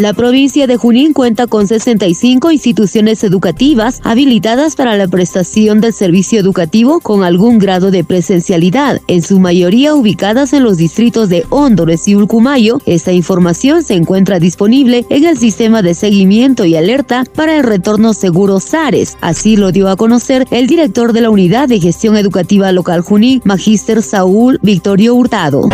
La provincia de Junín cuenta con 65 instituciones educativas habilitadas para la prestación del servicio educativo con algún grado de presencialidad, en su mayoría ubicadas en los distritos de Hondores y Ulcumayo. Esta información se encuentra disponible en el sistema de seguimiento y alerta para el retorno seguro SARES. Así lo dio a conocer el director de la Unidad de Gestión Educativa Local Junín, Magíster Saúl Victorio Hurtado.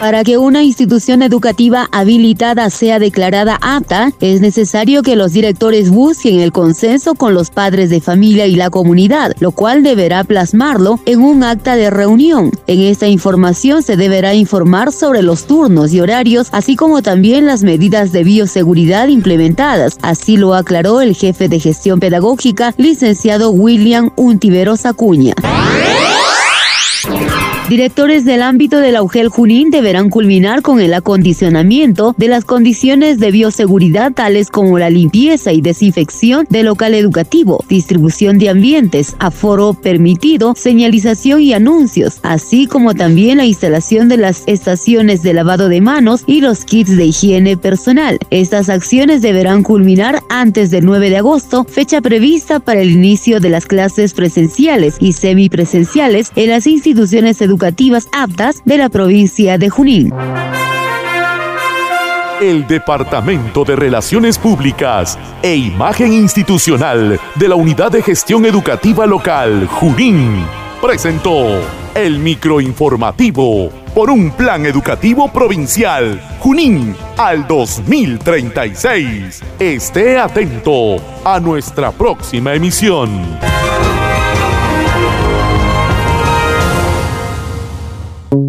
Para que una institución educativa habilitada sea declarada apta, es necesario que los directores busquen el consenso con los padres de familia y la comunidad, lo cual deberá plasmarlo en un acta de reunión. En esta información se deberá informar sobre los turnos y horarios, así como también las medidas de bioseguridad implementadas. Así lo aclaró el jefe de gestión pedagógica, licenciado William Untiveros Acuña. Directores del ámbito del Augel Junín deberán culminar con el acondicionamiento de las condiciones de bioseguridad tales como la limpieza y desinfección del local educativo, distribución de ambientes, aforo permitido, señalización y anuncios, así como también la instalación de las estaciones de lavado de manos y los kits de higiene personal. Estas acciones deberán culminar antes del 9 de agosto, fecha prevista para el inicio de las clases presenciales y semipresenciales en las instituciones educativas educativas aptas de la provincia de Junín. El Departamento de Relaciones Públicas e Imagen Institucional de la Unidad de Gestión Educativa Local, Junín, presentó el microinformativo por un plan educativo provincial, Junín, al 2036. Esté atento a nuestra próxima emisión.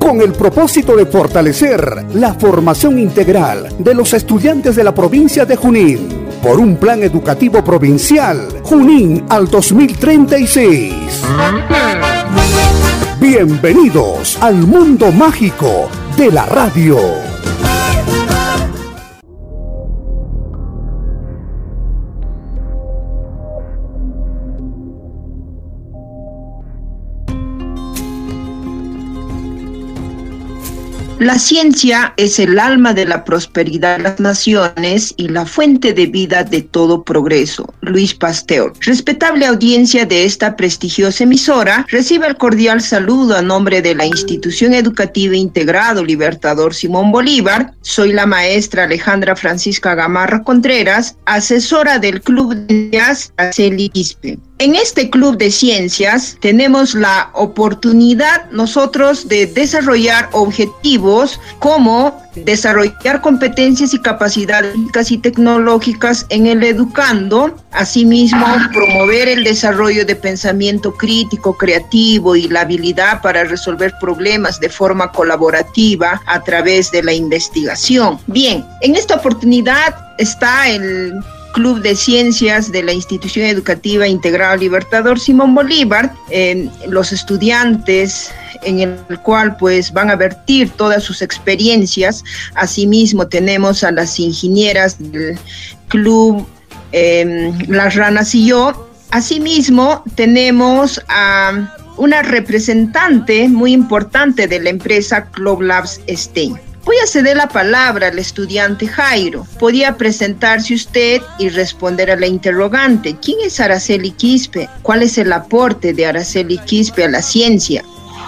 con el propósito de fortalecer la formación integral de los estudiantes de la provincia de Junín por un plan educativo provincial Junín al 2036. Bienvenidos al mundo mágico de la radio. La ciencia es el alma de la prosperidad de las naciones y la fuente de vida de todo progreso. Luis Pasteur. Respetable audiencia de esta prestigiosa emisora, recibe el cordial saludo a nombre de la Institución Educativa Integrado Libertador Simón Bolívar. Soy la maestra Alejandra Francisca Gamarra Contreras, asesora del Club de Jazz Aceli. En este club de ciencias tenemos la oportunidad nosotros de desarrollar objetivos como desarrollar competencias y capacidades y tecnológicas en el educando, asimismo promover el desarrollo de pensamiento crítico, creativo y la habilidad para resolver problemas de forma colaborativa a través de la investigación. Bien, en esta oportunidad está el Club de Ciencias de la Institución Educativa Integral Libertador Simón Bolívar, los estudiantes en el cual pues van a vertir todas sus experiencias. Asimismo tenemos a las ingenieras del club em, Las Ranas y yo. Asimismo tenemos a una representante muy importante de la empresa Club Labs STEAM. Voy a ceder la palabra al estudiante Jairo. Podía presentarse usted y responder a la interrogante. ¿Quién es Araceli Quispe? ¿Cuál es el aporte de Araceli Quispe a la ciencia?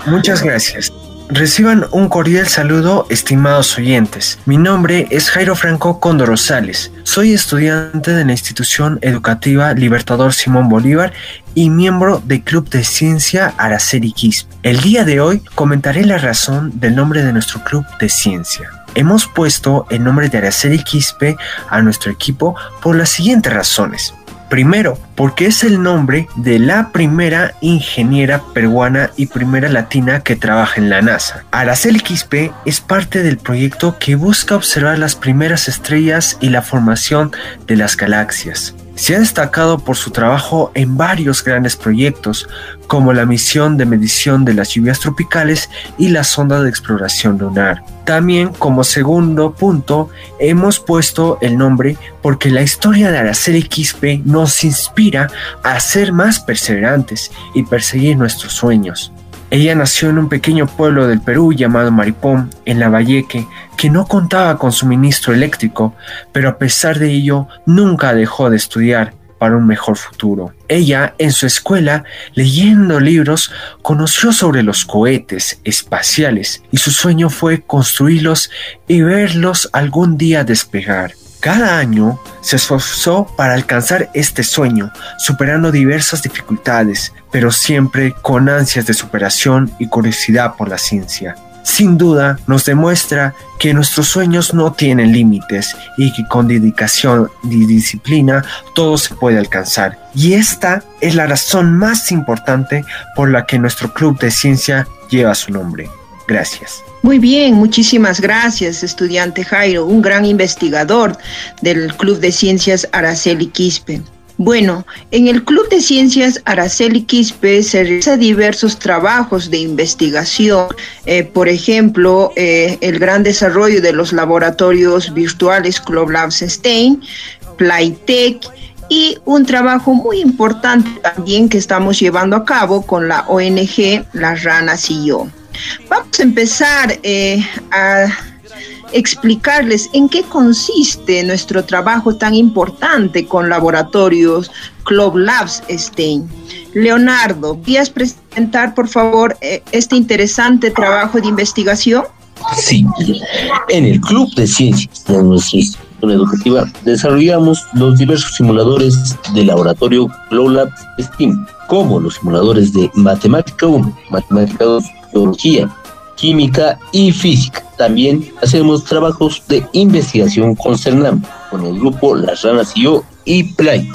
Muchas gracias. Reciban un cordial saludo, estimados oyentes. Mi nombre es Jairo Franco Cóndor Rosales. Soy estudiante de la institución educativa Libertador Simón Bolívar y miembro del Club de Ciencia Araceli Quispe. El día de hoy comentaré la razón del nombre de nuestro Club de Ciencia. Hemos puesto el nombre de Araceli Quispe a nuestro equipo por las siguientes razones. Primero, porque es el nombre de la primera ingeniera peruana y primera latina que trabaja en la NASA. Araceli Quispe es parte del proyecto que busca observar las primeras estrellas y la formación de las galaxias. Se ha destacado por su trabajo en varios grandes proyectos, como la misión de medición de las lluvias tropicales y la sonda de exploración lunar. También como segundo punto hemos puesto el nombre porque la historia de Araceli Quispe nos inspira a ser más perseverantes y perseguir nuestros sueños. Ella nació en un pequeño pueblo del Perú llamado Maripón, en La Valleque, que no contaba con suministro eléctrico, pero a pesar de ello nunca dejó de estudiar para un mejor futuro. Ella, en su escuela, leyendo libros, conoció sobre los cohetes espaciales y su sueño fue construirlos y verlos algún día despegar. Cada año se esforzó para alcanzar este sueño, superando diversas dificultades, pero siempre con ansias de superación y curiosidad por la ciencia. Sin duda nos demuestra que nuestros sueños no tienen límites y que con dedicación y disciplina todo se puede alcanzar. Y esta es la razón más importante por la que nuestro club de ciencia lleva su nombre. Gracias. Muy bien, muchísimas gracias, estudiante Jairo, un gran investigador del Club de Ciencias Araceli Quispe. Bueno, en el Club de Ciencias Araceli Quispe se realizan diversos trabajos de investigación, eh, por ejemplo, eh, el gran desarrollo de los laboratorios virtuales Club Labs STEIN, Playtech, y un trabajo muy importante también que estamos llevando a cabo con la ONG Las Ranas y yo. Vamos a empezar eh, a explicarles en qué consiste nuestro trabajo tan importante con laboratorios Club Labs STEIN. Leonardo, ¿quieres presentar por favor eh, este interesante trabajo de investigación? Sí, en el Club de Ciencias de nuestra institución educativa desarrollamos los diversos simuladores de laboratorio Club Labs STEAM, como los simuladores de Matemática 1, Matemática 2, biología, química y física. También hacemos trabajos de investigación con CERNAM, con el grupo Las Ranas y yo y Play.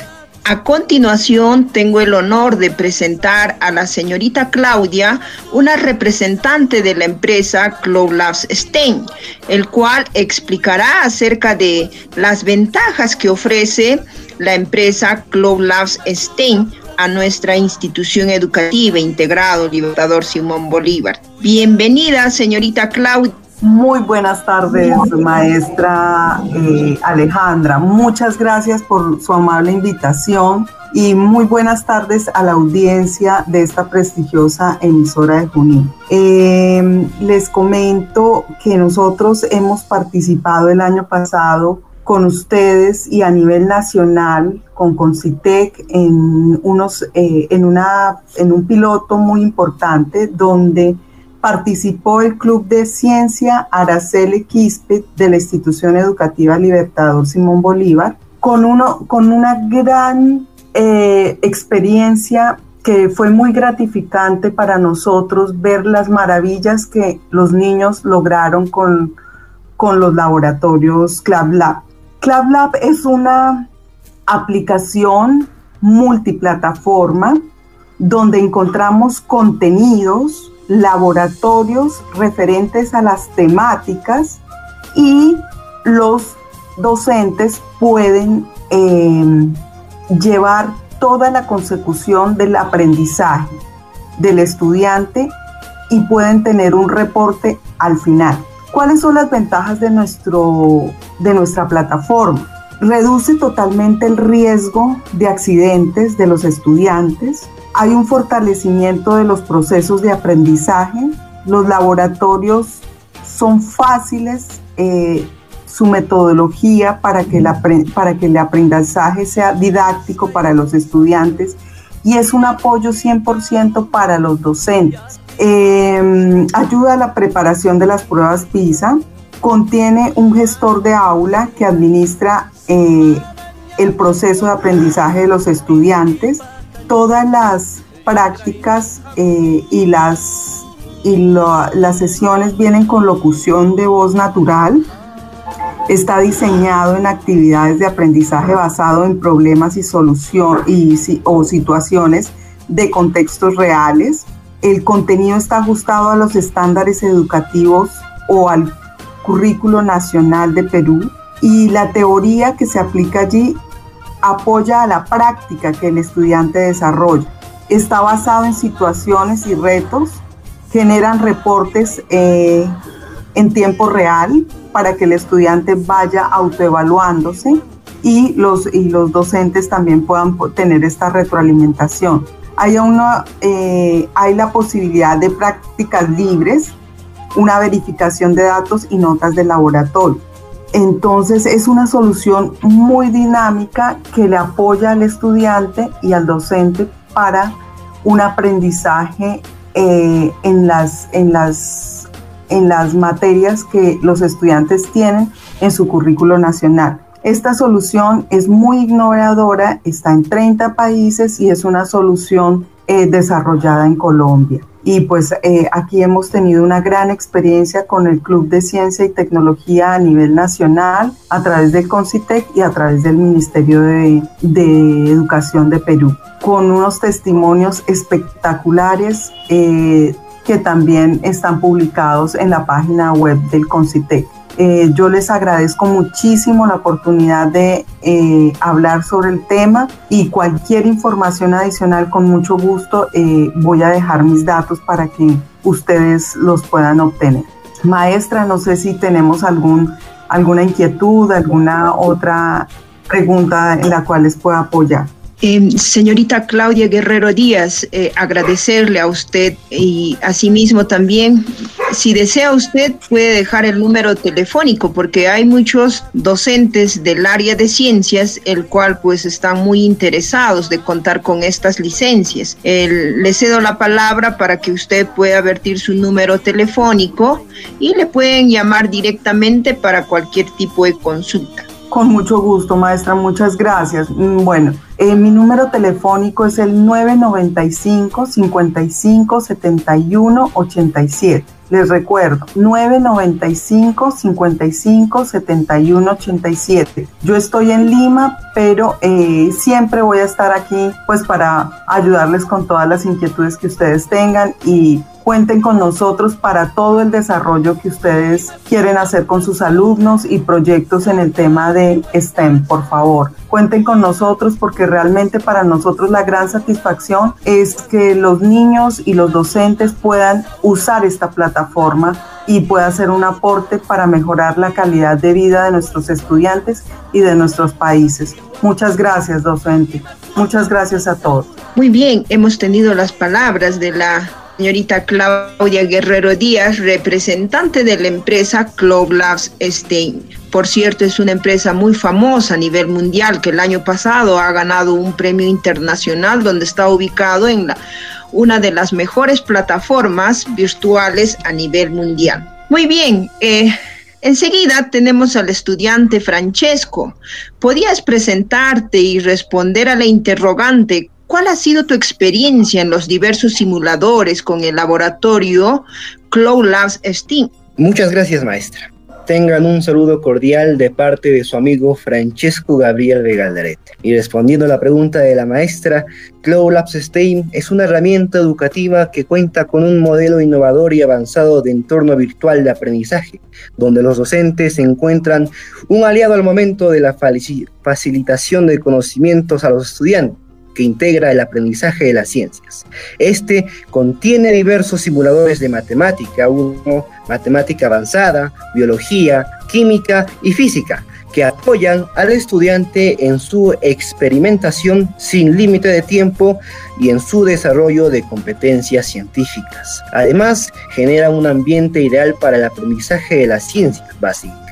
A continuación, tengo el honor de presentar a la señorita Claudia, una representante de la empresa Cloud Labs Stein, el cual explicará acerca de las ventajas que ofrece la empresa Cloud Labs Stein a nuestra institución educativa integrado Libertador Simón Bolívar. Bienvenida, señorita Claudia. Muy buenas tardes, maestra eh, Alejandra. Muchas gracias por su amable invitación y muy buenas tardes a la audiencia de esta prestigiosa emisora de Junín. Eh, les comento que nosotros hemos participado el año pasado con ustedes y a nivel nacional con Concitec en unos eh, en una en un piloto muy importante donde participó el Club de Ciencia Araceli Quispe de la Institución Educativa Libertador Simón Bolívar con uno con una gran eh, experiencia que fue muy gratificante para nosotros ver las maravillas que los niños lograron con, con los laboratorios Club Lab. ClubLab es una aplicación multiplataforma donde encontramos contenidos, laboratorios referentes a las temáticas y los docentes pueden em, llevar toda la consecución del aprendizaje del estudiante y pueden tener un reporte al final. ¿Cuáles son las ventajas de, nuestro, de nuestra plataforma? Reduce totalmente el riesgo de accidentes de los estudiantes. Hay un fortalecimiento de los procesos de aprendizaje. Los laboratorios son fáciles. Eh, su metodología para que, para que el aprendizaje sea didáctico para los estudiantes y es un apoyo 100% para los docentes. Em, ayuda a la preparación de las pruebas PISA, contiene un gestor de aula que administra eh, el proceso de aprendizaje de los estudiantes, todas las prácticas eh, y, las, y las sesiones vienen con locución de voz natural, está diseñado en actividades de aprendizaje basado en problemas y solución y, o situaciones de contextos reales, el contenido está ajustado a los estándares educativos o al currículo nacional de Perú y la teoría que se aplica allí apoya a la práctica que el estudiante desarrolla. Está basado en situaciones y retos, generan reportes eh, en tiempo real para que el estudiante vaya autoevaluándose y los, y los docentes también puedan tener esta retroalimentación hay, eh, hay la posibilidad de prácticas libres, una verificación de datos y notas de laboratorio. Entonces es una solución muy dinámica que le apoya al estudiante y al docente para un aprendizaje eh, en, las, en, las, en las materias que los estudiantes tienen en su currículo nacional. Esta solución es muy innovadora, está en 30 países y es una solución eh, desarrollada en Colombia. Y pues eh, aquí hemos tenido una gran experiencia con el Club de Ciencia y Tecnología a nivel nacional, a través del CONCITEC y a través del Ministerio de, Educación de Perú, con unos testimonios espectaculares eh, que también están publicados en la página web del CONCITEC. Eh, yo les agradezco muchísimo la oportunidad de eh, hablar sobre el tema y cualquier información adicional con mucho gusto eh, voy a dejar mis datos para que ustedes los puedan obtener. Maestra, no sé si tenemos algún, alguna inquietud, alguna otra pregunta en la cual les pueda apoyar. Em, señorita Claudia Guerrero Díaz, eh, agradecerle a usted y asimismo también, si desea usted, puede dejar el número telefónico porque hay muchos docentes del área de ciencias, el cual pues están muy interesados de contar con estas licencias. le cedo la palabra para que usted pueda vertir su número telefónico y le pueden llamar directamente para cualquier tipo de consulta. Con mucho gusto, maestra, muchas gracias. Mm, bueno, eh, mi número telefónico es el 995 55 71 87. Les recuerdo, 995 55 71 87. Yo estoy en Lima, pero eh, siempre voy a estar aquí pues para ayudarles con todas las inquietudes que ustedes tengan y Cuenten con nosotros para todo el desarrollo que ustedes quieren hacer con sus alumnos y proyectos en el tema de STEM, por favor. Cuenten con nosotros porque realmente para nosotros la gran satisfacción es que los niños y los docentes puedan usar esta plataforma y pueda ser un aporte para mejorar la calidad de vida de nuestros estudiantes y de nuestros países. Muchas gracias, docente. Muchas gracias a todos. Muy bien, hemos tenido las palabras de la señorita Claudia Guerrero Díaz, representante de la empresa Cloud Labs Stein. Por cierto, es una empresa muy famosa a nivel mundial que el año pasado ha ganado un premio internacional donde está ubicado en una de las mejores plataformas virtuales a nivel mundial. Muy bien, eh, enseguida tenemos al estudiante Francesco. ¿Podías presentarte y responder a la interrogante ¿Cuál ha sido tu experiencia en los diversos simuladores con el laboratorio Cloud Labs Steam? Muchas gracias, maestra. Tengan un saludo cordial de parte de su amigo Francesco Gabriel Vegaldarete. Y respondiendo a la pregunta de la maestra, Cloud Labs STEAM es una herramienta educativa que cuenta con un modelo innovador y avanzado de entorno virtual de aprendizaje, donde los docentes encuentran un aliado al momento de la facilitación de conocimientos a los estudiantes que integra el aprendizaje de las ciencias. Este contiene diversos simuladores de matemática, uno, matemática avanzada, biología, química y física, que apoyan al estudiante en su experimentación sin límite de tiempo y en su desarrollo de competencias científicas. Además, genera un ambiente ideal para el aprendizaje de las ciencias básicas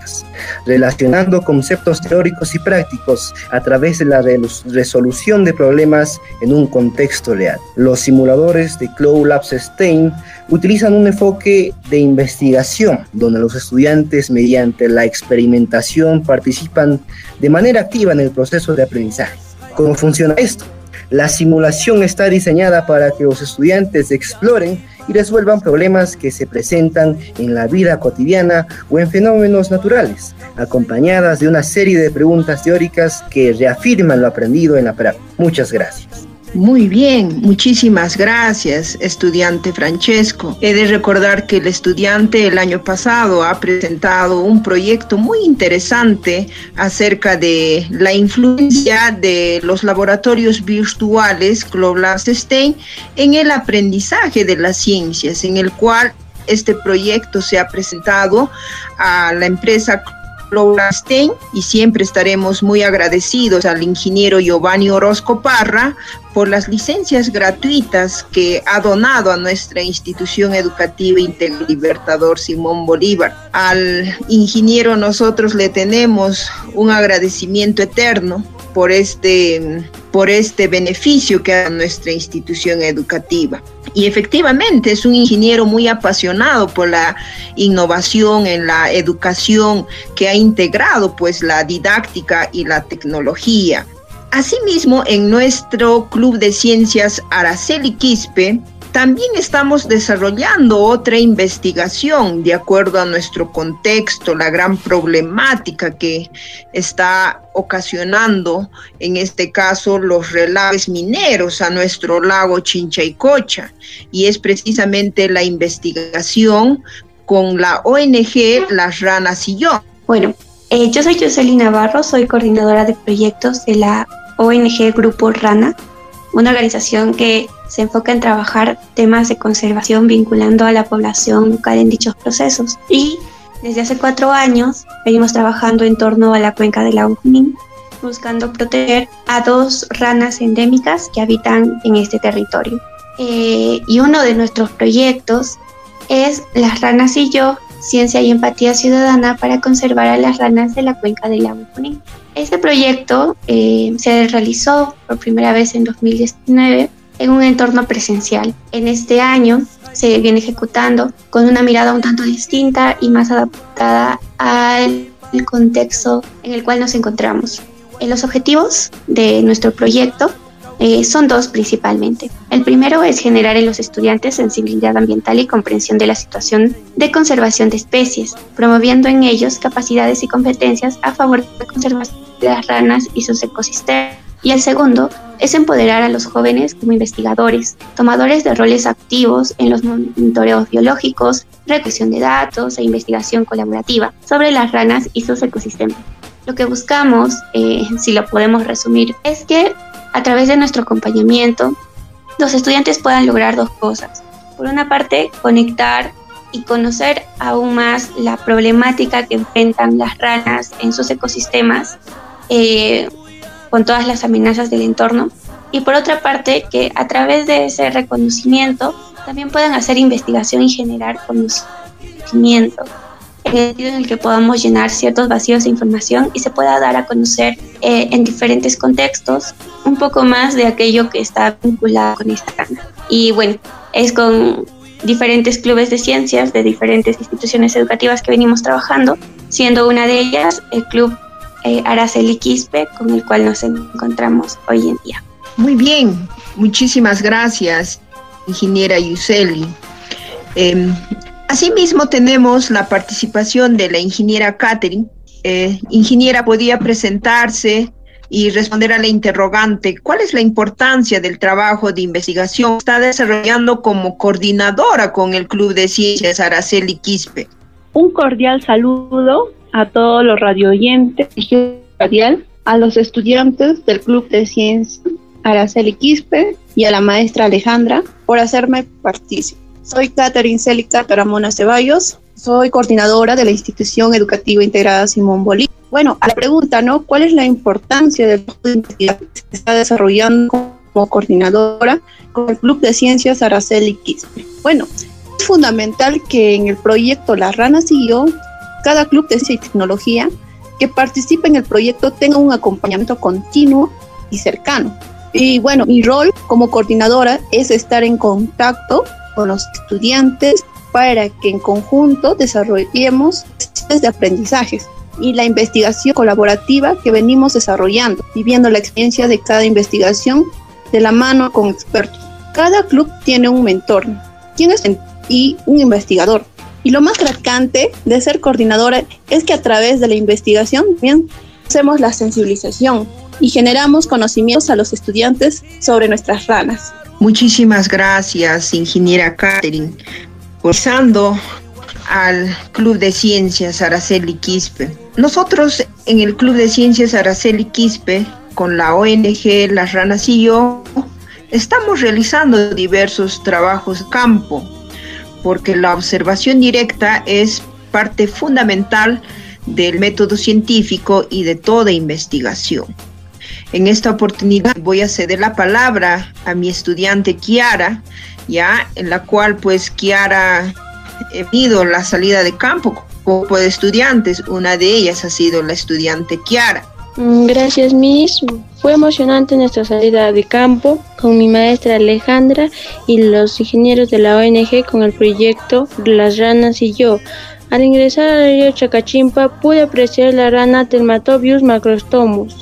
relacionando conceptos teóricos y prácticos a través de la resolución de problemas en un contexto real. Los simuladores de Cloud Labs STEAM utilizan un enfoque de investigación donde los estudiantes mediante la experimentación participan de manera activa en el proceso de aprendizaje. ¿Cómo funciona esto? La simulación está diseñada para que los estudiantes exploren y resuelvan problemas que se presentan en la vida cotidiana o en fenómenos naturales, acompañadas de una serie de preguntas teóricas que reafirman lo aprendido en la práctica. Muchas gracias. Muy bien, muchísimas gracias, estudiante Francesco. He de recordar que el estudiante el año pasado ha presentado un proyecto muy interesante acerca de la influencia de los laboratorios virtuales STEAM en el aprendizaje de las ciencias, en el cual este proyecto se ha presentado a la empresa Stein y siempre estaremos muy agradecidos al ingeniero Giovanni Orozco Parra por las licencias gratuitas que ha donado a nuestra institución educativa Libertador Simón Bolívar. Al ingeniero nosotros le tenemos un agradecimiento eterno por este, por este beneficio que da nuestra institución educativa. Y efectivamente es un ingeniero muy apasionado por la innovación en la educación que ha integrado pues la didáctica y la tecnología. Asimismo, en nuestro Club de Ciencias Araceli Quispe, también estamos desarrollando otra investigación de acuerdo a nuestro contexto, la gran problemática que está ocasionando, en este caso, los relaves mineros a nuestro lago Chinchaycocha. Y es precisamente la investigación con la ONG Las Ranas y yo. Bueno, eh, yo soy Jocelyn Navarro, soy coordinadora de proyectos de la ONG Grupo Rana, una organización que se enfoca en trabajar temas de conservación vinculando a la población local en dichos procesos. Y desde hace cuatro años venimos trabajando en torno a la cuenca del lago Junín, buscando proteger a dos ranas endémicas que habitan en este territorio. Eh, y uno de nuestros proyectos es Las ranas y yo, ciencia y empatía ciudadana para conservar a las ranas de la cuenca del lago Junín. Este proyecto eh, se realizó por primera vez en 2019 en un entorno presencial. En este año se viene ejecutando con una mirada un tanto distinta y más adaptada al contexto en el cual nos encontramos. En los objetivos de nuestro proyecto eh, son dos principalmente. El primero es generar en los estudiantes sensibilidad ambiental y comprensión de la situación de conservación de especies, promoviendo en ellos capacidades y competencias a favor de la conservación de las ranas y sus ecosistemas. Y el segundo es empoderar a los jóvenes como investigadores, tomadores de roles activos en los monitoreos biológicos, recolección de datos e investigación colaborativa sobre las ranas y sus ecosistemas. Lo que buscamos, eh, si lo podemos resumir, es que a través de nuestro acompañamiento, los estudiantes puedan lograr dos cosas. Por una parte, conectar y conocer aún más la problemática que enfrentan las ranas en sus ecosistemas eh, con todas las amenazas del entorno. Y por otra parte, que a través de ese reconocimiento también puedan hacer investigación y generar conocimiento en el sentido en el que podamos llenar ciertos vacíos de información y se pueda dar a conocer eh, en diferentes contextos un poco más de aquello que está vinculado con esta rana. Y bueno, es con diferentes clubes de ciencias de diferentes instituciones educativas que venimos trabajando, siendo una de ellas el Club eh, Araceli Quispe, con el cual nos encontramos hoy en día. Muy bien, muchísimas gracias, ingeniera Yuseli. Em, Asimismo, tenemos la participación de la ingeniera Catherine. Eh, ingeniera, podía presentarse y responder a la interrogante, ¿cuál es la importancia del trabajo de investigación que está desarrollando como coordinadora con el Club de Ciencias Araceli Quispe? Un cordial saludo a todos los radioyentes radial, a los estudiantes del Club de Ciencias Araceli Quispe y a la maestra Alejandra por hacerme partícipe. Soy Catherine Célica Taramona Ceballos, soy coordinadora de la Institución Educativa Integrada Simón Bolívar. Bueno, a la pregunta, ¿no? ¿Cuál es la importancia del de que se está desarrollando como coordinadora con el Club de Ciencias Araceli Quispe? Bueno, es fundamental que en el proyecto Las Ranas y yo cada club de ciencia y tecnología que participe en el proyecto tenga un acompañamiento continuo y cercano. Y bueno, mi rol como coordinadora es estar en contacto con los estudiantes para que en conjunto desarrollemos de aprendizajes y la investigación colaborativa que venimos desarrollando, viviendo la experiencia de cada investigación de la mano con expertos. Cada club tiene un mentor, quien es y un investigador. Y lo más gratificante de ser coordinadora es que a través de la investigación bien hacemos la sensibilización y generamos conocimientos a los estudiantes sobre nuestras ranas. Muchísimas gracias, ingeniera Catherine. Pasando al Club de Ciencias Araceli Quispe. Nosotros en el Club de Ciencias Araceli Quispe, con la ONG Las Ranas y yo, estamos realizando diversos trabajos campo, porque la observación directa es parte fundamental del método científico y de toda investigación. En esta oportunidad voy a ceder la palabra a mi estudiante Kiara, ya en la cual pues Kiara he ido la salida de campo como de estudiantes. Una de ellas ha sido la estudiante Kiara. Mm, gracias, Miss. Fue emocionante nuestra salida de campo con mi maestra Alejandra y los ingenieros de la ONG con el proyecto Las Ranas y yo. Al ingresar al río Chacachimpa pude apreciar la rana Telmatobius macrostomus.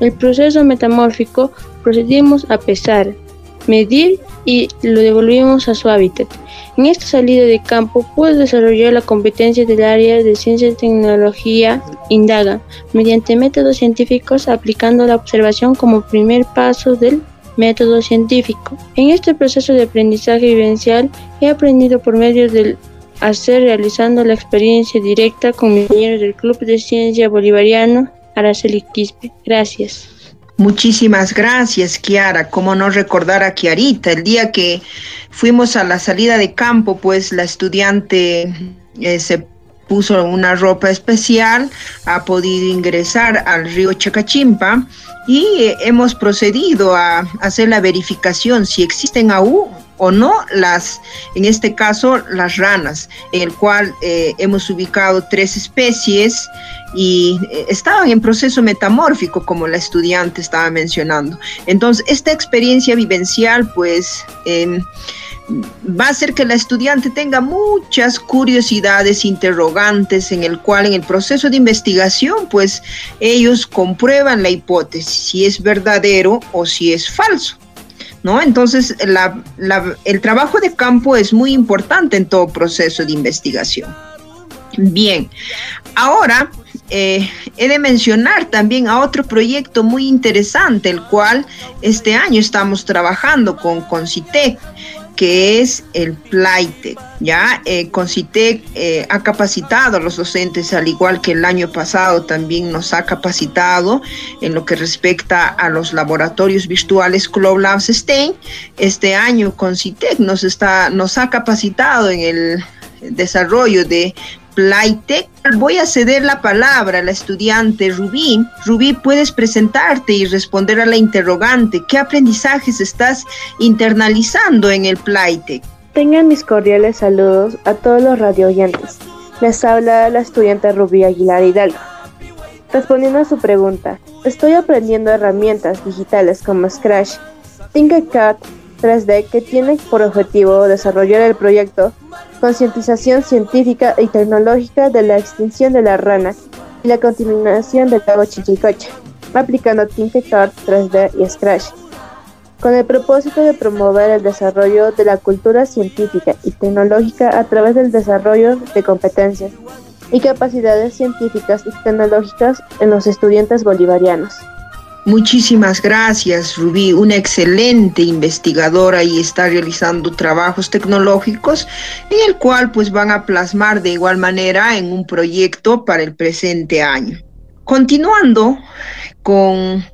El proceso metamórfico procedimos a pesar, medir y lo devolvimos a su hábitat. En esta salida de campo pude desarrollar la competencia del área de ciencia y tecnología indaga mediante métodos científicos aplicando la observación como primer paso del método científico. En este proceso de aprendizaje vivencial he aprendido por medio del hacer realizando la experiencia directa con mis del Club de Ciencia Bolivariano Araceli. Gracias. Muchísimas gracias, Kiara. Cómo no recordar a Kiarita. El día que fuimos a la salida de campo, pues la estudiante eh, se puso una ropa especial, ha podido ingresar al río Chacachimpa y eh, hemos procedido a hacer la verificación si existen aún o no las, en este caso, las ranas, en el cual eh, hemos ubicado tres especies y eh, estaban en proceso metamórfico, como la estudiante estaba mencionando. Entonces, esta experiencia vivencial, pues, em, va a hacer que la estudiante tenga muchas curiosidades, interrogantes, en el cual en el proceso de investigación, pues, ellos comprueban la hipótesis, si es verdadero o si es falso. ¿No? Entonces, el trabajo de campo es muy importante en todo proceso de investigación. Bien, ahora eh, he de mencionar también a otro proyecto muy interesante, el cual este año estamos trabajando con Concitec que es el Playtec. Ya eh, Concitec eh, ha capacitado a los docentes, al igual que el año pasado también nos ha capacitado en lo que respecta a los laboratorios virtuales Club Labs STEM. Este año Concitec nos, está, nos ha capacitado en el desarrollo de Playtech. Voy a ceder la palabra a la estudiante Rubí. Rubí, puedes presentarte y responder a la interrogante. ¿Qué aprendizajes estás internalizando en el Playtech? Tengan mis cordiales saludos a todos los radio oyentes. Les habla la estudiante Rubí Aguilar Hidalgo. Respondiendo a su pregunta, estoy aprendiendo herramientas digitales como Scratch, Tinkercad 3D que tiene por objetivo desarrollar el proyecto concientización científica y tecnológica de la extinción de la rana y la continuación del lago Chichicocha, aplicando Tinkercad 3D y Scratch, con el propósito de promover el desarrollo de la cultura científica y tecnológica a través del desarrollo de competencias y capacidades científicas y tecnológicas en los estudiantes bolivarianos. Muchísimas gracias, Rubí, una excelente investigadora y está realizando trabajos tecnológicos en el cual pues van a plasmar de igual manera en un proyecto para el presente año. Continuando con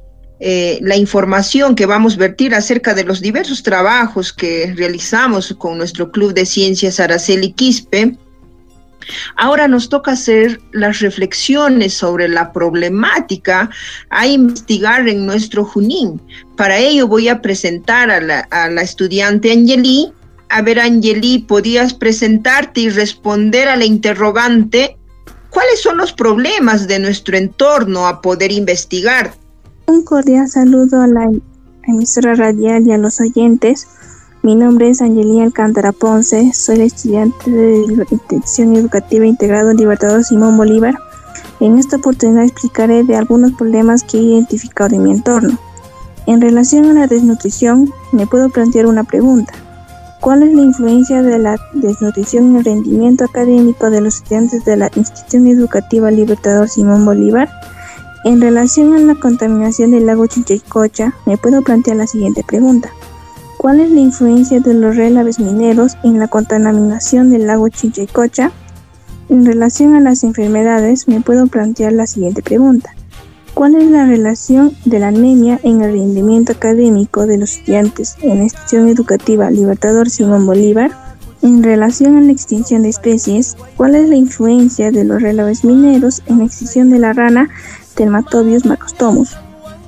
eh, la información que vamos a vertir acerca de los diversos trabajos que realizamos con nuestro Club de Ciencias Araceli Quispe, Ahora nos toca hacer las reflexiones sobre la problemática a investigar en nuestro Junín. Para ello voy a presentar a la, estudiante Angeli. A ver, Angeli, ¿podías presentarte y responder a la interrogante? ¿Cuáles son los problemas de nuestro entorno a poder investigar? Un cordial saludo a la emisora radial y a los oyentes. Mi nombre es Angelina Alcántara Ponce, soy estudiante de Intención Educativa Integrado Libertador Simón Bolívar. En esta oportunidad explicaré de algunos problemas que he identificado en mi entorno. En relación a la desnutrición, me puedo plantear una pregunta. ¿Cuál es la influencia de la desnutrición en el rendimiento académico de los estudiantes de la Institución Educativa Libertador Simón Bolívar? En relación a la contaminación del lago Chinchaycocha, me puedo plantear la siguiente pregunta. ¿Cuál es la influencia de los relaves mineros en la contaminación del lago Chinchaycocha? En relación a las enfermedades, me puedo plantear la siguiente pregunta. ¿Cuál es la relación de la anemia en el rendimiento académico de los estudiantes en la institución educativa Libertador Simón Bolívar? En relación a la extinción de especies, ¿cuál es la influencia de los relaves mineros en la extinción de la rana Dermatobius macrostomus?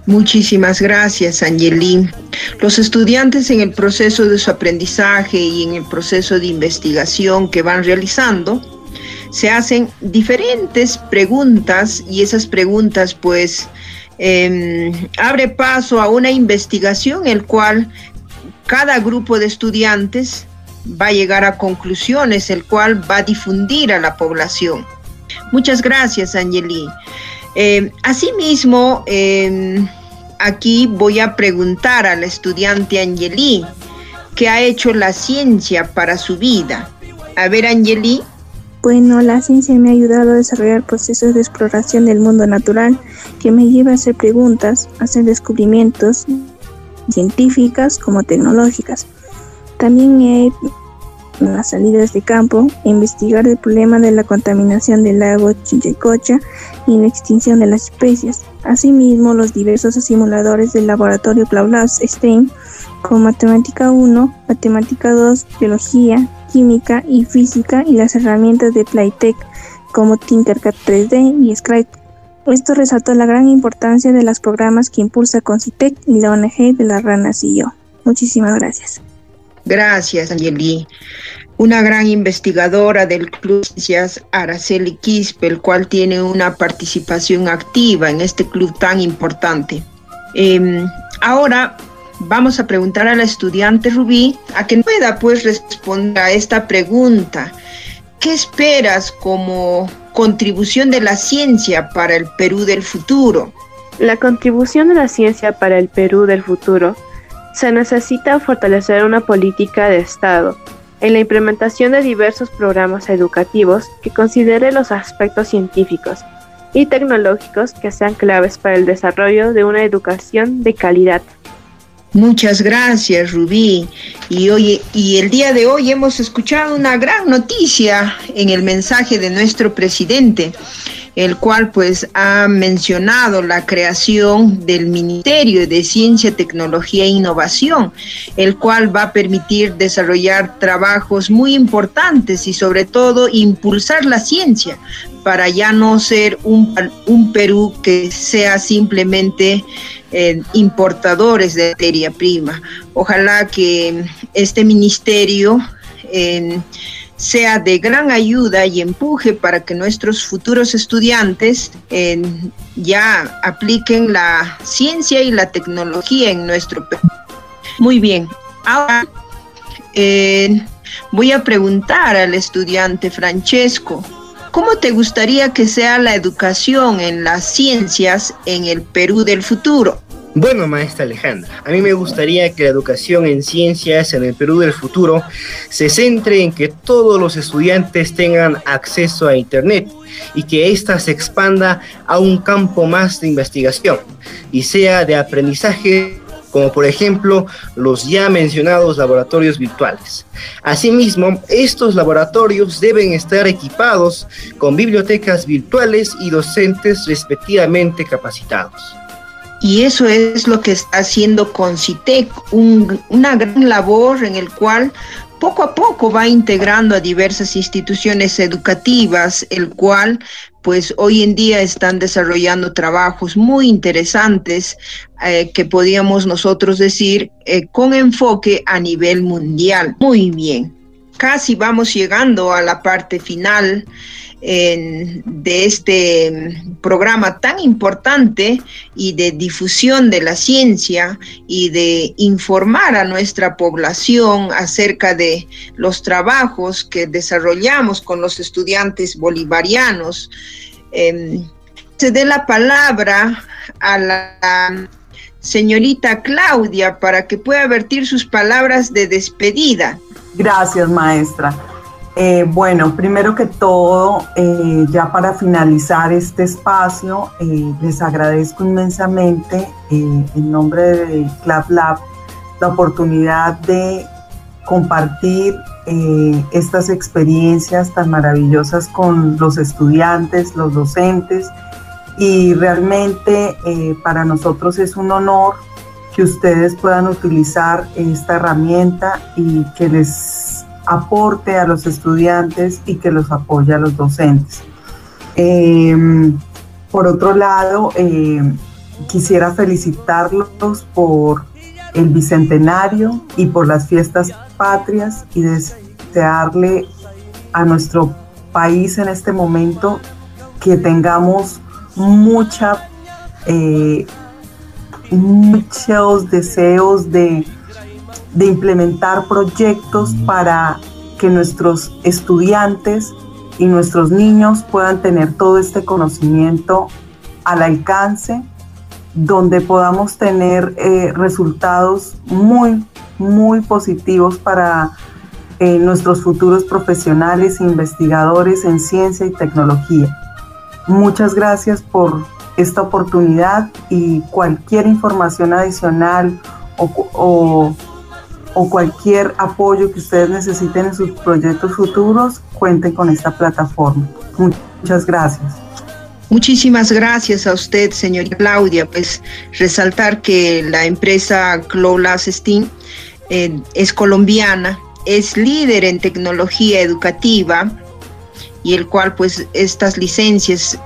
Muchísimas gracias, Angelín. Los estudiantes en el proceso de su aprendizaje y en el proceso de investigación que van realizando, se hacen diferentes preguntas y esas preguntas pues eh, abre paso a una investigación el cual cada grupo de estudiantes va a llegar a conclusiones, el cual va a difundir a la población. Muchas gracias, Angelín. Eh, asimismo, eh, aquí voy a preguntar al estudiante Angeli qué ha hecho la ciencia para su vida. A ver, Angeli. Bueno, la ciencia me ha ayudado a desarrollar procesos de exploración del mundo natural que me lleva a hacer preguntas, a hacer descubrimientos científicas como tecnológicas. También he las salidas de campo, investigar el problema de la contaminación del lago Chinchecocha y la extinción de las especies. Asimismo, los diversos simuladores del laboratorio Claulabs STEAM, como Matemática 1, Matemática 2, Biología, Química y Física y las herramientas de Playtech como Tinkercad 3D y Scribe. Esto resaltó la gran importancia de los programas que impulsa Concitec y la ONG de las ranas y yo. Muchísimas gracias. Gracias, Angeli. Una gran investigadora del Club Ciencias, Araceli Quispe, el cual tiene una participación activa en este club tan importante. Eh, ahora vamos a preguntar a la estudiante Rubí a que pueda pues responder a esta pregunta. ¿Qué esperas como contribución de la ciencia para el Perú del futuro? La contribución de la ciencia para el Perú del futuro se necesita fortalecer una política de Estado en la implementación de diversos programas educativos que considere los aspectos científicos y tecnológicos que sean claves para el desarrollo de una educación de calidad. Muchas gracias, Rubí. Y hoy y el día de hoy hemos escuchado una gran noticia en el mensaje de nuestro presidente el cual pues ha mencionado la creación del Ministerio de Ciencia, Tecnología e Innovación, el cual va a permitir desarrollar trabajos muy importantes y sobre todo impulsar la ciencia para ya no ser un, un Perú que sea simplemente eh, importadores de materia prima. Ojalá que este ministerio... sea de gran ayuda y empuje para que nuestros futuros estudiantes eh, ya apliquen la ciencia y la tecnología en nuestro país. Muy bien, ahora eh, voy a preguntar al estudiante Francesco, ¿cómo te gustaría que sea la educación en las ciencias en el Perú del futuro? Bueno, maestra Alejandra, a mí me gustaría que la educación en ciencias en el Perú del futuro se centre en que todos los estudiantes tengan acceso a Internet y que ésta se expanda a un campo más de investigación y sea de aprendizaje como por ejemplo los ya mencionados laboratorios virtuales. Asimismo, estos laboratorios deben estar equipados con bibliotecas virtuales y docentes respectivamente capacitados. Y eso es lo que está haciendo Concitec, un, una gran labor en el cual poco a poco va integrando a diversas instituciones educativas, el cual pues hoy en día están desarrollando trabajos muy interesantes eh, que podíamos nosotros decir eh, con enfoque a nivel mundial. Muy bien. casi vamos llegando a la parte final de este programa tan importante y de difusión de la ciencia y de informar a nuestra población acerca de los trabajos que desarrollamos con los estudiantes bolivarianos. Em, se dé la palabra a la señorita Claudia para que pueda vertir sus palabras de despedida. Gracias, maestra. Eh, bueno, primero que todo, eh, ya para finalizar este espacio, eh, les agradezco inmensamente en nombre de Club Lab la oportunidad de compartir estas experiencias tan maravillosas con los estudiantes, los docentes. Y realmente para nosotros es un honor que ustedes puedan utilizar esta herramienta y que les aporte a los estudiantes y que los apoye a los docentes. Em, por otro lado, em, quisiera felicitarlos por el bicentenario y por las fiestas patrias y desearle a nuestro país en este momento que tengamos mucha eh, muchos deseos de, implementar proyectos para que nuestros estudiantes y nuestros niños puedan tener todo este conocimiento al alcance, donde podamos tener eh, resultados muy, muy positivos para eh, nuestros futuros profesionales e investigadores en ciencia y tecnología. Muchas gracias por esta oportunidad y cualquier información adicional o, cualquier apoyo que ustedes necesiten en sus proyectos futuros, cuenten con esta plataforma. Muchas gracias. Muchísimas gracias a usted, señora Claudia. Pues resaltar que la empresa Clolas Steam eh, es colombiana, es líder en tecnología educativa, y el cual pues estas licencias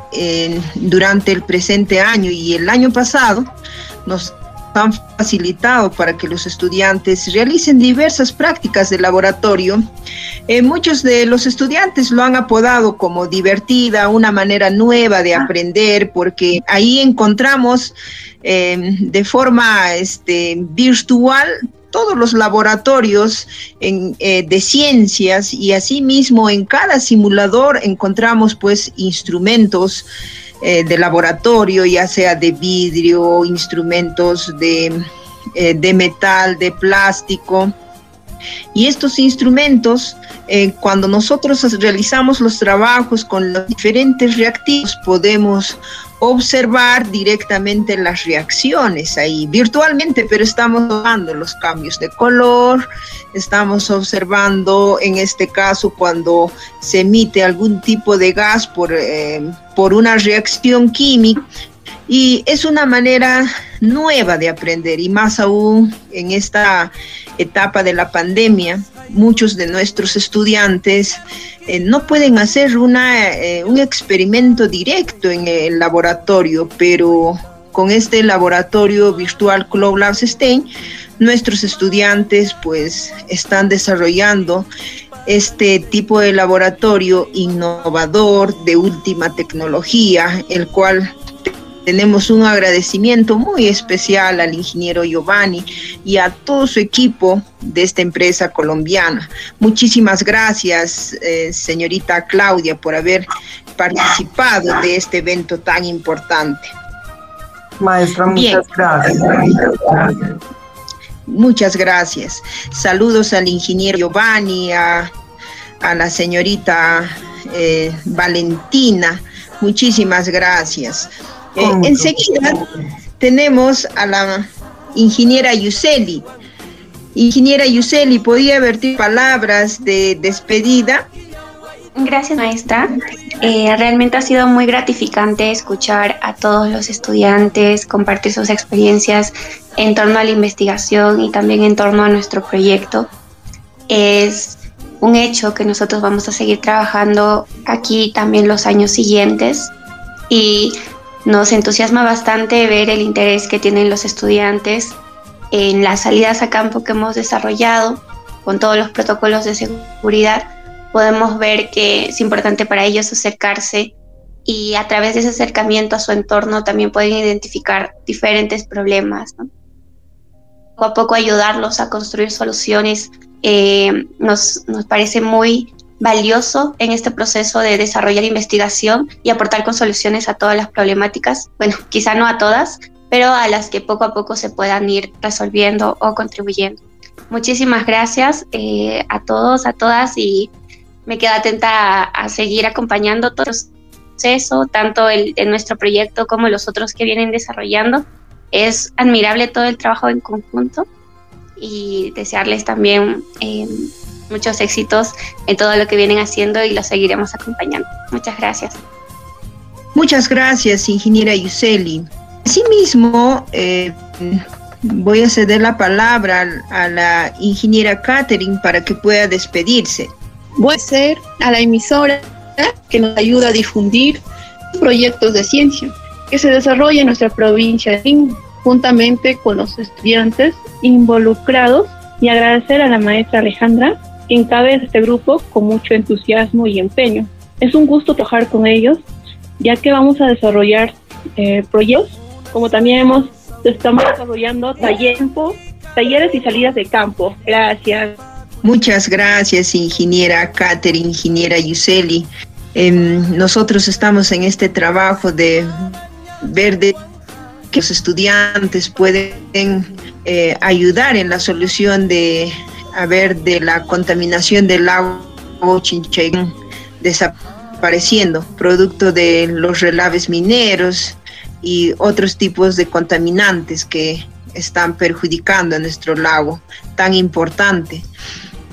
durante el presente año y el año pasado nos han facilitado para que los estudiantes realicen diversas prácticas de laboratorio. Eh, muchos de los estudiantes lo han apodado como divertida, una manera nueva de aprender, porque ahí encontramos eh, de forma este, virtual todos los laboratorios eh, de ciencias y asimismo en cada simulador encontramos pues instrumentos eh, de laboratorio, ya sea de vidrio, instrumentos de, eh, de metal, de plástico. Y estos instrumentos, cuando nosotros realizamos los trabajos con los diferentes reactivos, podemos observar directamente las reacciones ahí, virtualmente, pero estamos observando los cambios de color, estamos observando en este caso cuando se emite algún tipo de gas por, eh, por una reacción química y es una manera nueva de aprender y más aún en esta etapa de la pandemia, muchos de nuestros estudiantes eh, no pueden hacer una, eh, un experimento directo en el laboratorio, pero con este laboratorio virtual Cloud Labs STEM, nuestros estudiantes pues están desarrollando este tipo de laboratorio innovador de última tecnología, el cual tenemos un agradecimiento muy especial al ingeniero Giovanni y a todo su equipo de esta empresa colombiana. Muchísimas gracias, eh, señorita Claudia, por haber participado de este evento tan importante. Maestra, muchas gracias. Muchas gracias. Saludos al ingeniero Giovanni, a, la señorita eh, Valentina. Muchísimas gracias. Eh, enseguida tenemos a la ingeniera Yuseli. Ingeniera Yuseli, ¿podría vertir palabras de despedida? Gracias, maestra. Eh, realmente ha sido muy gratificante escuchar a todos los estudiantes compartir sus experiencias en torno a la investigación y también en torno a nuestro proyecto. Es un hecho que nosotros vamos a seguir trabajando aquí también los años siguientes y nos entusiasma bastante ver el interés que tienen los estudiantes en las salidas a campo que hemos desarrollado con todos los protocolos de seguridad, podemos ver que es importante para ellos acercarse y a través de ese acercamiento a su entorno también pueden identificar diferentes problemas. Poco a poco ayudarlos a construir soluciones eh, nos, nos parece muy valioso en este proceso de desarrollar investigación y aportar con soluciones a todas las problemáticas, bueno, quizá no a todas, pero a las que poco a poco se puedan ir resolviendo o contribuyendo. Muchísimas gracias eh, a todos, a todas y me quedo atenta a, seguir acompañando todo el proceso, tanto el de nuestro proyecto como los otros que vienen desarrollando. Es admirable todo el trabajo en conjunto y desearles también eh, muchos éxitos en todo lo que vienen haciendo y los seguiremos acompañando. Muchas gracias. Muchas gracias, ingeniera Yuseli. Asimismo, eh, voy a ceder la palabra a la ingeniera Catherine para que pueda despedirse. Voy a ser a la emisora que nos ayuda a difundir proyectos de ciencia que se desarrollan en nuestra provincia de Lima, juntamente con los estudiantes involucrados y agradecer a la maestra Alejandra que encabeza este grupo con mucho entusiasmo y empeño. Es un gusto trabajar con ellos, ya que vamos a desarrollar eh, proyectos, como también hemos, estamos desarrollando talleres y salidas de campo. Gracias. Muchas gracias, ingeniera Catherine, ingeniera Yuseli. Em, nosotros estamos en este trabajo de ver de que los estudiantes pueden eh, ayudar en la solución de a ver de la contaminación del lago Chinchén desapareciendo, producto de los relaves mineros y otros tipos de contaminantes que están perjudicando a nuestro lago tan importante.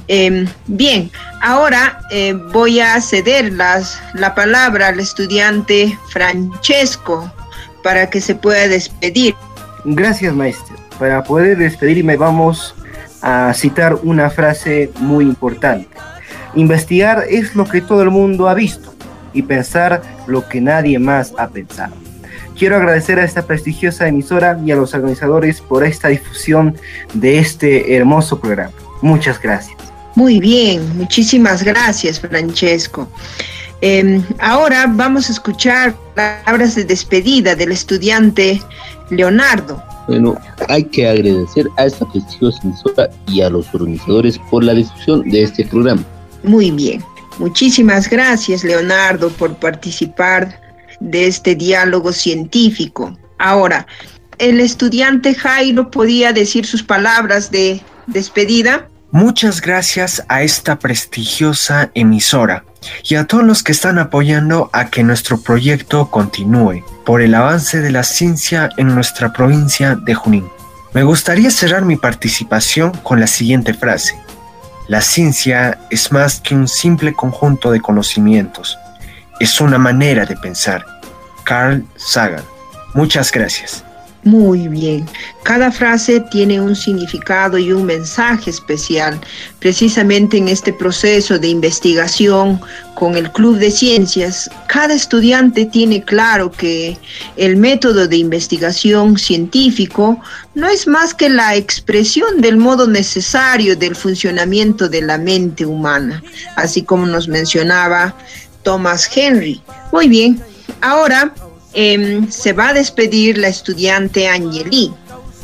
Em, bien, ahora eh, voy a ceder las, la palabra al estudiante Francesco para que se pueda despedir. Gracias, maestro. Para poder despedirme vamos a citar una frase muy importante. Investigar es lo que todo el mundo ha visto y pensar lo que nadie más ha pensado. Quiero agradecer a esta prestigiosa emisora y a los organizadores por esta difusión de este hermoso programa. Muchas gracias. Muy bien, muchísimas gracias, Francesco. Em, ahora vamos a escuchar palabras de despedida del estudiante Leonardo. Bueno, hay que agradecer a esta prestigiosa emisora y a los organizadores por la difusión de este programa. Muy bien. Muchísimas gracias, Leonardo, por participar de este diálogo científico. Ahora, el estudiante Jairo podía decir sus palabras de despedida. Muchas gracias a esta prestigiosa emisora y a todos los que están apoyando a que nuestro proyecto continúe por el avance de la ciencia en nuestra provincia de Junín. Me gustaría cerrar mi participación con la siguiente frase. La ciencia es más que un simple conjunto de conocimientos, es una manera de pensar. Carl Sagan. Muchas gracias. Muy bien. Cada frase tiene un significado y un mensaje especial. Precisamente en este proceso de investigación con el Club de Ciencias, cada estudiante tiene claro que el método de investigación científico no es más que la expresión del modo necesario del funcionamiento de la mente humana, así como nos mencionaba Thomas Henry. Muy bien. Ahora Em, se va a despedir la estudiante Angeli.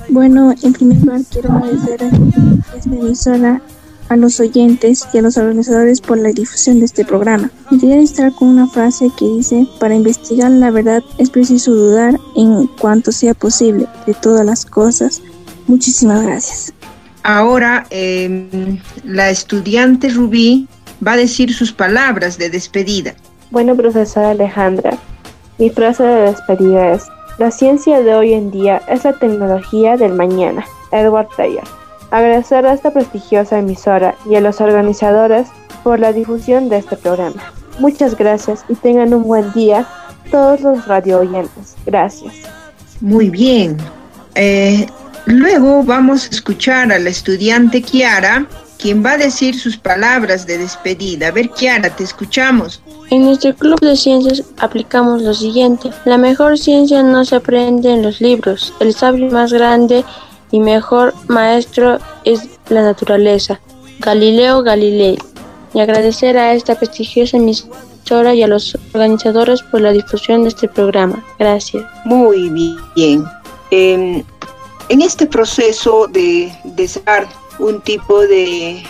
Bueno, en primer lugar quiero agradecer a esta emisora, a los oyentes y a los organizadores por la difusión de este programa. Quería estar con una frase que dice, para investigar la verdad es preciso dudar en cuanto sea posible de todas las cosas. Muchísimas gracias. Ahora em, la estudiante Rubí va a decir sus palabras de despedida. Bueno, profesora Alejandra, mi frase de despedida es, la ciencia de hoy en día es la tecnología del mañana. Edward Taylor. Agradecer a esta prestigiosa emisora y a los organizadores por la difusión de este programa. Muchas gracias y tengan un buen día todos los radio oyentes. Gracias. Muy bien. Eh, luego vamos a escuchar a la estudiante Kiara, quien va a decir sus palabras de despedida. A ver, Kiara, te escuchamos. En nuestro club de ciencias aplicamos lo siguiente. La mejor ciencia no se aprende en los libros. El sabio más grande y mejor maestro es la naturaleza. Galileo Galilei y agradecer a esta prestigiosa emisora y a los organizadores por la difusión de este programa. Gracias. Muy bien. Em, en este proceso de, de un tipo de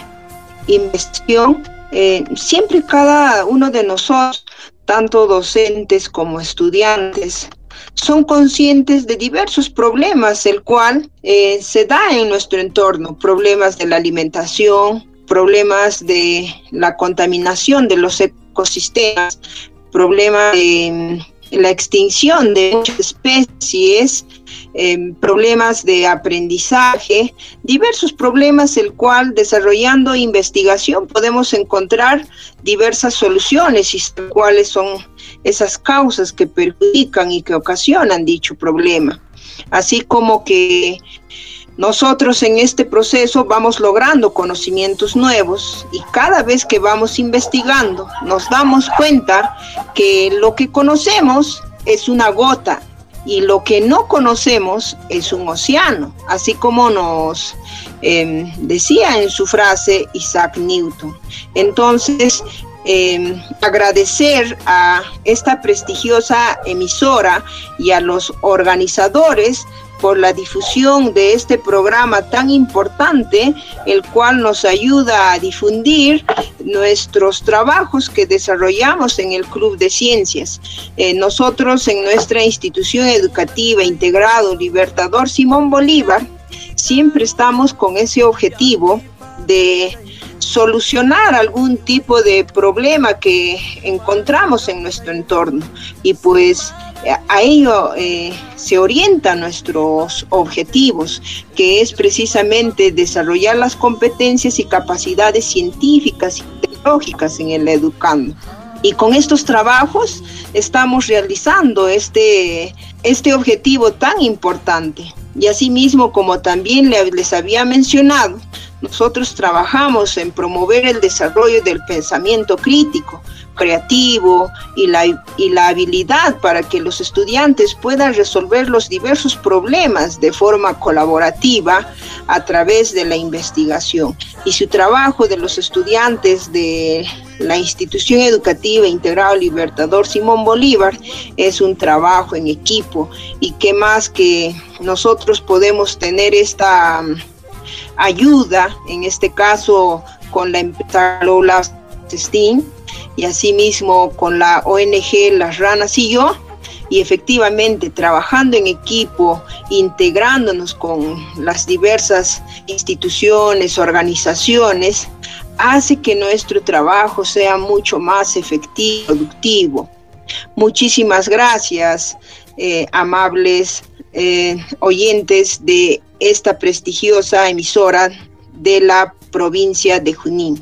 investigación, eh, siempre cada uno de nosotros, tanto docentes como estudiantes, son conscientes de diversos problemas, el cual eh, se da en nuestro entorno, problemas de la alimentación, problemas de la contaminación de los ecosistemas, problemas de la extinción de muchas especies, eh, problemas de aprendizaje, diversos problemas el cual desarrollando investigación podemos encontrar diversas soluciones y cuáles son esas causas que perjudican y que ocasionan dicho problema. Así como que nosotros en este proceso vamos logrando conocimientos nuevos y cada vez que vamos investigando nos damos cuenta que lo que conocemos es una gota y lo que no conocemos es un océano, así como nos em, decía en su frase Isaac Newton. Entonces, em, agradecer a esta prestigiosa emisora y a los organizadores por la difusión de este programa tan importante, el cual nos ayuda a difundir nuestros trabajos que desarrollamos en el Club de Ciencias. Eh, nosotros en nuestra institución educativa integrado Libertador Simón Bolívar, siempre estamos con ese objetivo de solucionar algún tipo de problema que encontramos en nuestro entorno y pues a ello eh, se orientan nuestros objetivos, que es precisamente desarrollar las competencias y capacidades científicas y tecnológicas en el educando. Y con estos trabajos estamos realizando este, este objetivo tan importante. Y asimismo, como también les había mencionado, nosotros trabajamos en promover el desarrollo del pensamiento crítico, creativo y la, y la habilidad para que los estudiantes puedan resolver los diversos problemas de forma colaborativa a través de la investigación. Y su trabajo de los estudiantes de la institución educativa integrado Libertador Simón Bolívar es un trabajo en equipo y que más que nosotros podemos tener esta ayuda, en este caso con la empresa Lola Steam, y asimismo con la ONG Las Ranas y yo, y efectivamente trabajando en equipo, integrándonos con las diversas instituciones, organizaciones, hace que nuestro trabajo sea mucho más efectivo, productivo. Muchísimas gracias, eh, amables eh, oyentes de esta prestigiosa emisora de la provincia de Junín.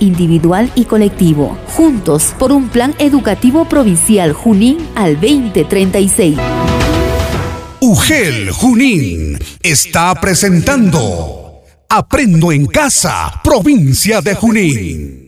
individual y colectivo, juntos por un plan educativo provincial Junín al 2036. UGEL Junín está presentando Aprendo en Casa, provincia de Junín.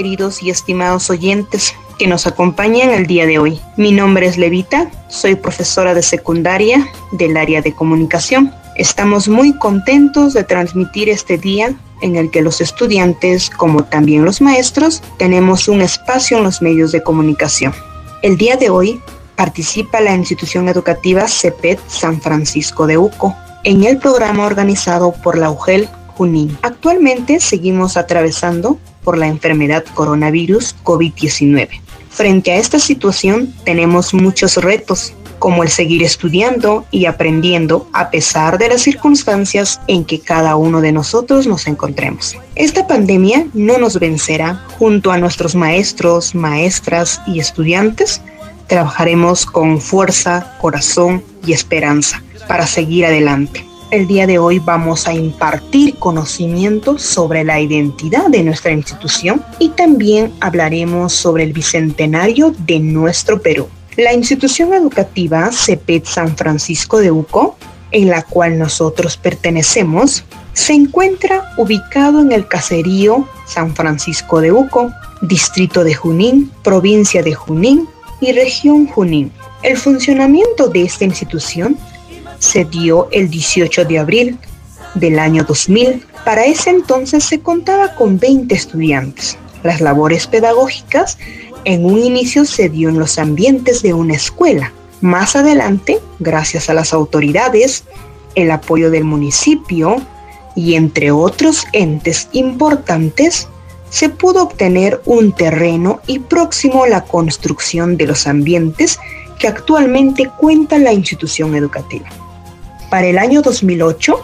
Queridos y estimados oyentes que nos acompañan el día de hoy. Mi nombre es Levita, soy profesora de secundaria del área de comunicación Estamos muy contentos de transmitir este día en el que los estudiantes, como también los maestros, tenemos un espacio en los medios de comunicación. El día de hoy participa la institución educativa CEPET San Francisco de Uco en el programa organizado por la UGEL Junín. Actualmente seguimos atravesando por la enfermedad coronavirus COVID-19. Frente a esta situación tenemos muchos retos como el seguir estudiando y aprendiendo a pesar de las circunstancias en que cada uno de nosotros nos encontremos. Esta pandemia no nos vencerá. Junto a nuestros maestros, maestras y estudiantes, trabajaremos con fuerza, corazón y esperanza para seguir adelante. El día de hoy vamos a impartir conocimiento sobre la identidad de nuestra institución y también hablaremos sobre el bicentenario de nuestro Perú. La institución educativa CEPET San Francisco de Uco, en la cual nosotros pertenecemos, se encuentra ubicado en el caserío San Francisco de Uco, distrito de Junín, provincia de Junín y región Junín. El funcionamiento de esta institución se dio el 18 de abril del año 2000. Para ese entonces se contaba con 20 estudiantes. Las labores pedagógicas en un inicio se dio en los ambientes de una escuela. Más adelante, gracias a las autoridades, el apoyo del municipio y entre otros entes importantes, se pudo obtener un terreno y próximo a la construcción de los ambientes que actualmente cuenta la institución educativa. Para el año 2008,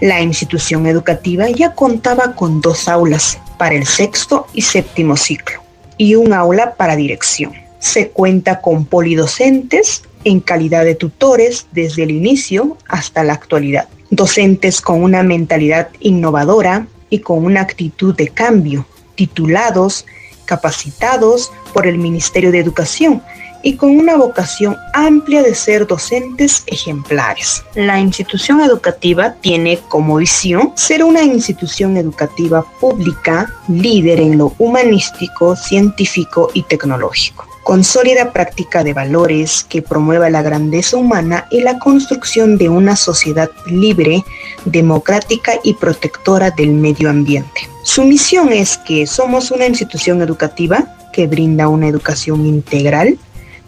la institución educativa ya contaba con dos aulas para el sexto y séptimo ciclo y un aula para dirección. Se cuenta con polidocentes en calidad de tutores desde el inicio hasta la actualidad. Docentes con una mentalidad innovadora y con una actitud de cambio, titulados, capacitados por el Ministerio de Educación y con una vocación amplia de ser docentes ejemplares. La institución educativa tiene como visión ser una institución educativa pública líder en lo humanístico, científico y tecnológico con sólida práctica de valores que promueva la grandeza humana y la construcción de una sociedad libre, democrática y protectora del medio ambiente. Su misión es que somos una institución educativa que brinda una educación integral,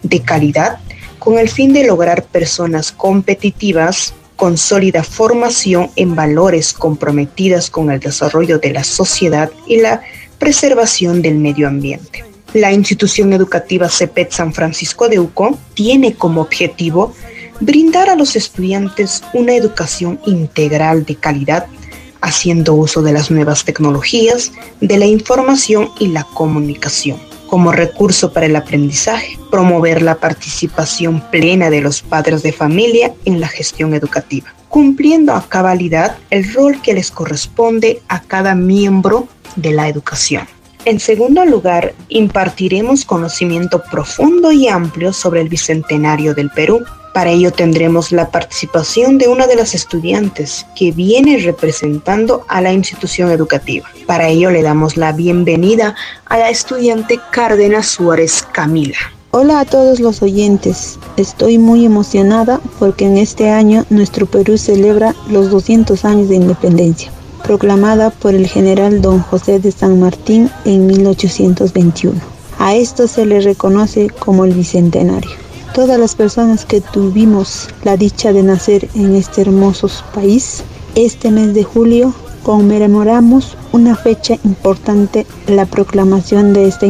de calidad con el fin de lograr personas competitivas con sólida formación en valores comprometidas con el desarrollo de la sociedad y la preservación del medio ambiente. La institución educativa CEPET San Francisco de Uco tiene como objetivo brindar a los estudiantes una educación integral de calidad, haciendo uso de las nuevas tecnologías, de la información y la comunicación como recurso para el aprendizaje, promover la participación plena de los padres de familia en la gestión educativa, cumpliendo a cabalidad el rol que les corresponde a cada miembro de la educación. En segundo lugar, impartiremos conocimiento profundo y amplio sobre el Bicentenario del Perú, para ello tendremos la participación de una de las estudiantes que viene representando a la institución educativa. Para ello le damos la bienvenida a la estudiante Cárdenas Suárez Camila. Hola a todos los oyentes. Estoy muy emocionada porque en este año nuestro Perú celebra los 200 años de independencia, proclamada por el general don José de San Martín en 1821. A esto se le reconoce como el Bicentenario todas las personas que tuvimos la dicha de nacer en este hermoso país, este mes de julio conmemoramos una fecha importante, la proclamación de esta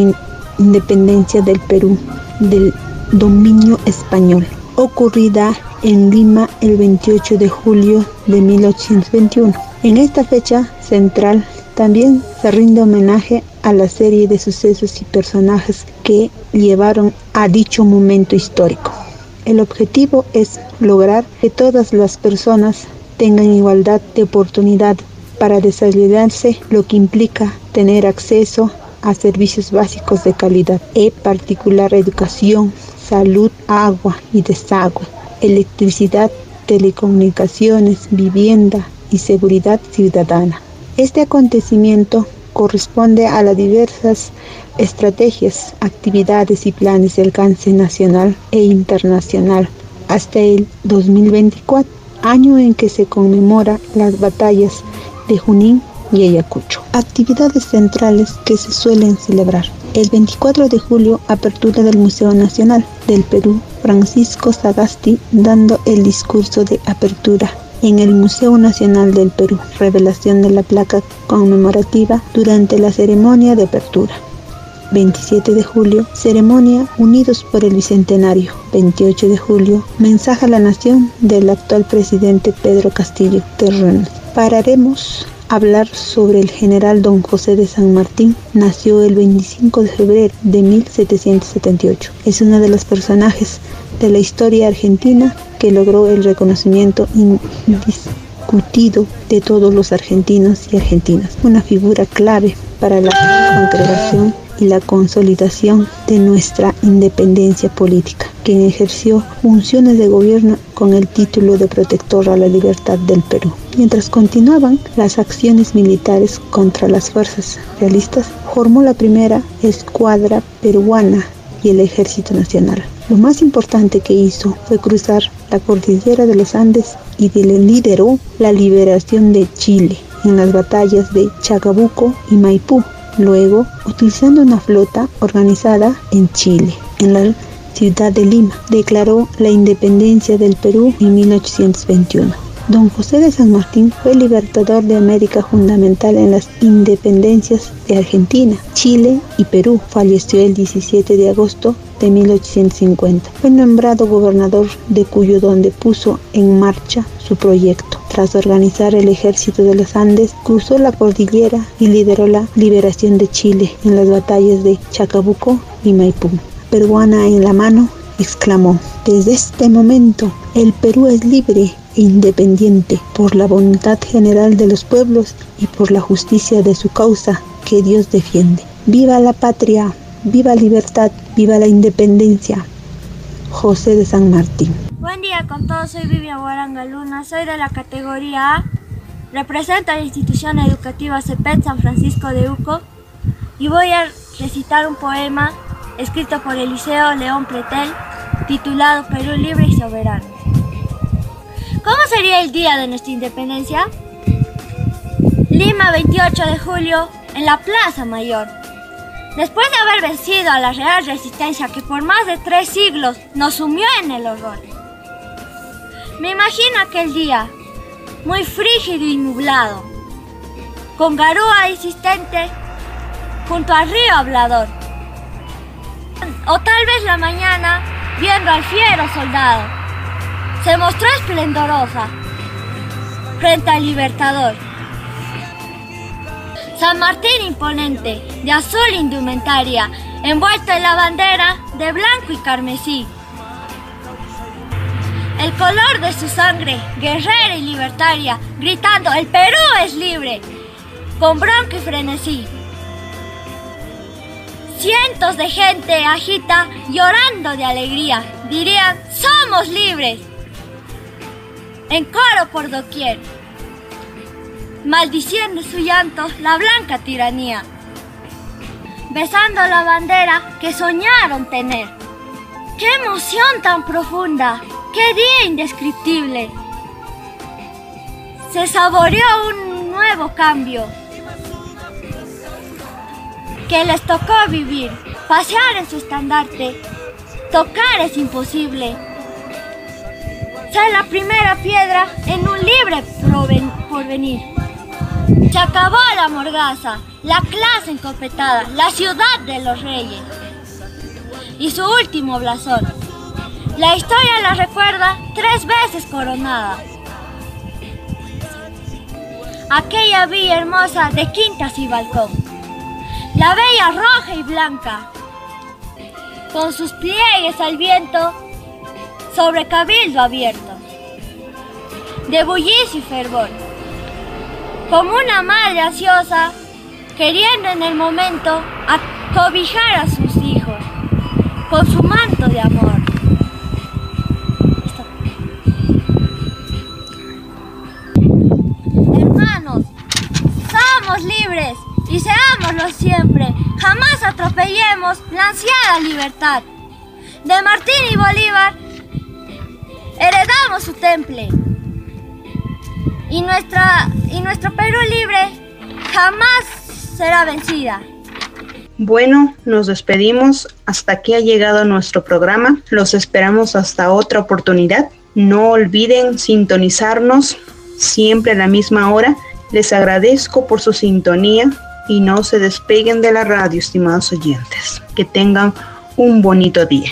independencia del Perú del dominio español, ocurrida en Lima el 28 de julio de 1821. En esta fecha central también se rinde homenaje a la serie de sucesos y personajes que llevaron a dicho momento histórico. El objetivo es lograr que todas las personas tengan igualdad de oportunidad para desarrollarse, lo que implica tener acceso a servicios básicos de calidad, en particular educación, salud, agua y desagüe, electricidad, telecomunicaciones, vivienda y seguridad ciudadana. Este acontecimiento corresponde a las diversas estrategias, actividades y planes de alcance nacional e internacional hasta el 2024 año en que se conmemora las batallas de Junín y Ayacucho. Actividades centrales que se suelen celebrar. El 24 de julio, apertura del Museo Nacional del Perú, Francisco Sagasti dando el discurso de apertura en el Museo Nacional del Perú, revelación de la placa conmemorativa durante la ceremonia de apertura. 27 de julio, ceremonia Unidos por el Bicentenario. 28 de julio, mensaje a la nación del actual presidente Pedro Castillo Terreno. Pararemos hablar sobre el general don José de San Martín. Nació el 25 de febrero de 1778. Es uno de los personajes de la historia argentina que logró el reconocimiento indiscutido de todos los argentinos y argentinas. Una figura clave para la congregación y la consolidación de nuestra independencia política, quien ejerció funciones de gobierno con el título de protector a la libertad del Perú. Mientras continuaban las acciones militares contra las fuerzas realistas, formó la primera escuadra peruana y el Ejército Nacional. Lo más importante que hizo fue cruzar la cordillera de los Andes y lideró la liberación de Chile en las batallas de Chacabuco y Maipú, Luego, utilizando una flota organizada en Chile, en la ciudad de Lima, declaró la independencia del Perú en 1821. Don José de San Martín fue libertador de América fundamental en las independencias de Argentina, Chile y Perú. Falleció el 17 de agosto de 1850. Fue nombrado gobernador de Cuyo donde puso en marcha su proyecto. Tras organizar el ejército de los Andes, cruzó la cordillera y lideró la liberación de Chile en las batallas de Chacabuco y Maipú. Peruana en la mano, exclamó, desde este momento el Perú es libre e independiente por la voluntad general de los pueblos y por la justicia de su causa que Dios defiende. ¡Viva la patria! ¡Viva libertad! ¡Viva la independencia! José de San Martín. Buen día con todos, soy Vivian Guaranga Luna, soy de la categoría A, represento a la institución educativa CEPET San Francisco de Uco y voy a recitar un poema escrito por Eliseo León Pretel titulado Perú Libre y Soberano. ¿Cómo sería el día de nuestra independencia? Lima, 28 de julio, en la Plaza Mayor. Después de haber vencido a la Real Resistencia que por más de tres siglos nos sumió en el horror, me imagino aquel día, muy frígido y nublado, con garúa insistente junto al río hablador. O tal vez la mañana, viendo al fiero soldado, se mostró esplendorosa frente al libertador. San Martín imponente, de azul indumentaria, envuelto en la bandera de blanco y carmesí el color de su sangre, guerrera y libertaria, gritando, el Perú es libre, con bronca y frenesí. Cientos de gente agita llorando de alegría, dirían, somos libres, en coro por doquier, maldiciendo su llanto la blanca tiranía, besando la bandera que soñaron tener. ¡Qué emoción tan profunda! ¡Qué día indescriptible! Se saboreó un nuevo cambio que les tocó vivir, pasear en su estandarte, tocar es imposible. Ser la primera piedra en un libre porvenir. Se acabó la morgaza, la clase encopetada, la ciudad de los reyes y su último blasón la historia la recuerda tres veces coronada. Aquella villa hermosa de quintas y balcón. La bella roja y blanca, con sus pliegues al viento sobre cabildo abierto, de bullicio y fervor, como una madre ansiosa queriendo en el momento acobijar a sus hijos con su manto de amor. libres y seámoslo siempre. Jamás atropellemos la ansiada libertad. De Martín y Bolívar heredamos su temple. y, nuestra, y nuestro Perú libre jamás será vencida. Bueno, nos despedimos. Hasta aquí ha llegado nuestro programa. Los esperamos hasta otra oportunidad. No olviden sintonizarnos siempre a la misma hora. Les agradezco por su sintonía y no se despeguen de la radio, estimados oyentes. Que tengan un bonito día.